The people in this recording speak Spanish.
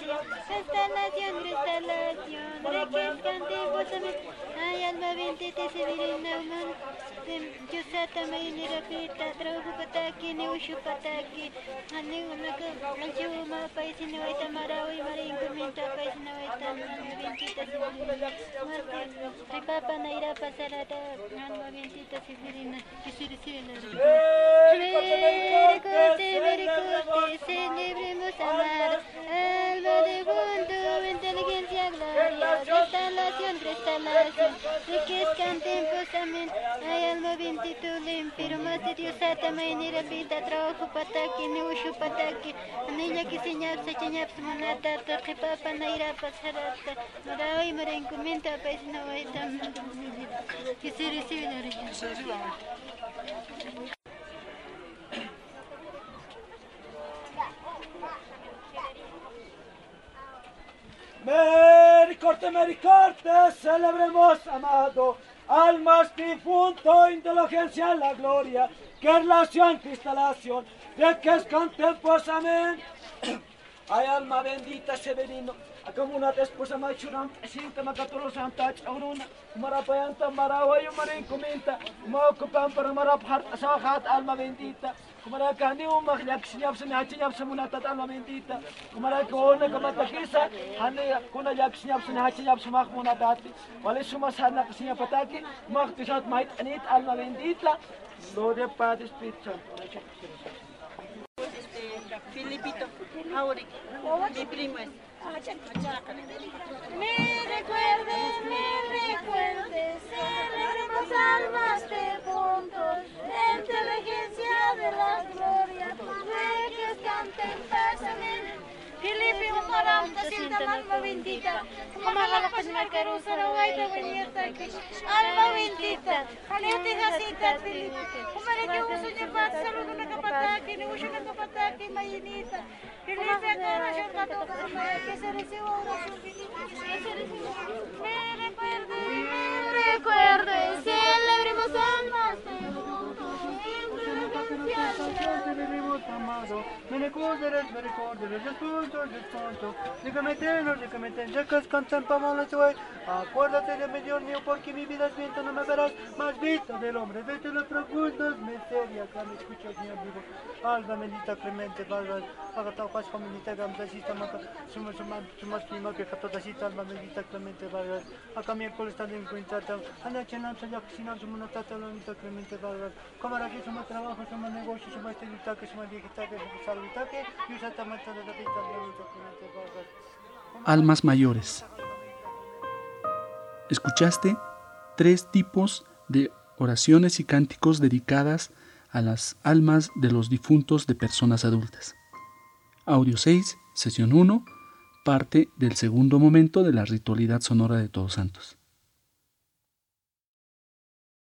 gloria. Restauración, restauración, requescante vosame. Ay, alma bendita se virina man. Yusata mayini rapita, trabajo pataki, ni ushu pataki. Ani unaka, alchuma paisi na waita marawi, marin kuminta paisi na waita, alma bendita se. Marte, ripapa na ira pasarada, alma bendita se virina. Kisiri sila. Vericorte, vericorte, Restauración, restauración. Riquez canten posamen. Ay, alma bendito, limpio. Más de Dios, ata mainira vida, trabajo pataki, ni ushu pataki. Anilla que señap, se cheñap, sumanata, torque papa, naira pasarata. Marawi, maren, comenta, país, no hay tan. Kisiri sila. Mericorte, mericorte, celebremos, amado, almas difunto, indulgencia, la gloria, que relación, cristalación, de que es contemposamente. Ay, alma bendita, Severino, akamuna esposa machuram, sinta makaturo santa chauruna, marapayanta marawayo marin kumenta, maokupan para maraphat asawahat alma bendita, kumara kani umak yak sinyap sa hachi nyap sa munatat alma bendita, kumara kona kamatakisa, hani kuna yak sinyap sa hachi nyap sa mak munatati, wale sumasana kasinya pataki, mak tisat mait anit alma bendita, Lord Padre Espíritu Santo. Filipito, Auric, mi primo. Me recuerdes, me recuerdes, celebremos almas de puntos, de inteligencia de la gloria, que canten pásame. Filipi, umarang kasinta alma bendita, kumakalas makarusa na waita wanyata alma bendita, haliuti hasita alma bendita, aleutica sitati, umareke usunye patsalu kunakapataki, ni usha nakapataki mayinita, ilipe kara shakatoka, que se kesarisiwa Amado, me me los puntos, dígame eterno, dígame eterno, ya que hoy, acuérdate de mi Dios mío, porque mi vida es viento, no me verás más visto del hombre, vete los profundos, miseria, acá me escuchas mi amigo, alma bendita, clemente, valga, haga tal cual como mi te gam, tasita, maca, suma, suma, suma, suma, que jato, tasita, alma bendita, clemente, valga, acá mi alcohol está en cuenta, ana, chenam, sa, yak, sinam, suma, notata, alma bendita, clemente, valga, como aquí suma trabajo, suma negocio, Almas mayores. Escuchaste tres tipos de oraciones y cánticos dedicadas a las almas de los difuntos de personas adultas. Audio 6, sesión 1, parte del segundo momento de la ritualidad sonora de Todos Santos.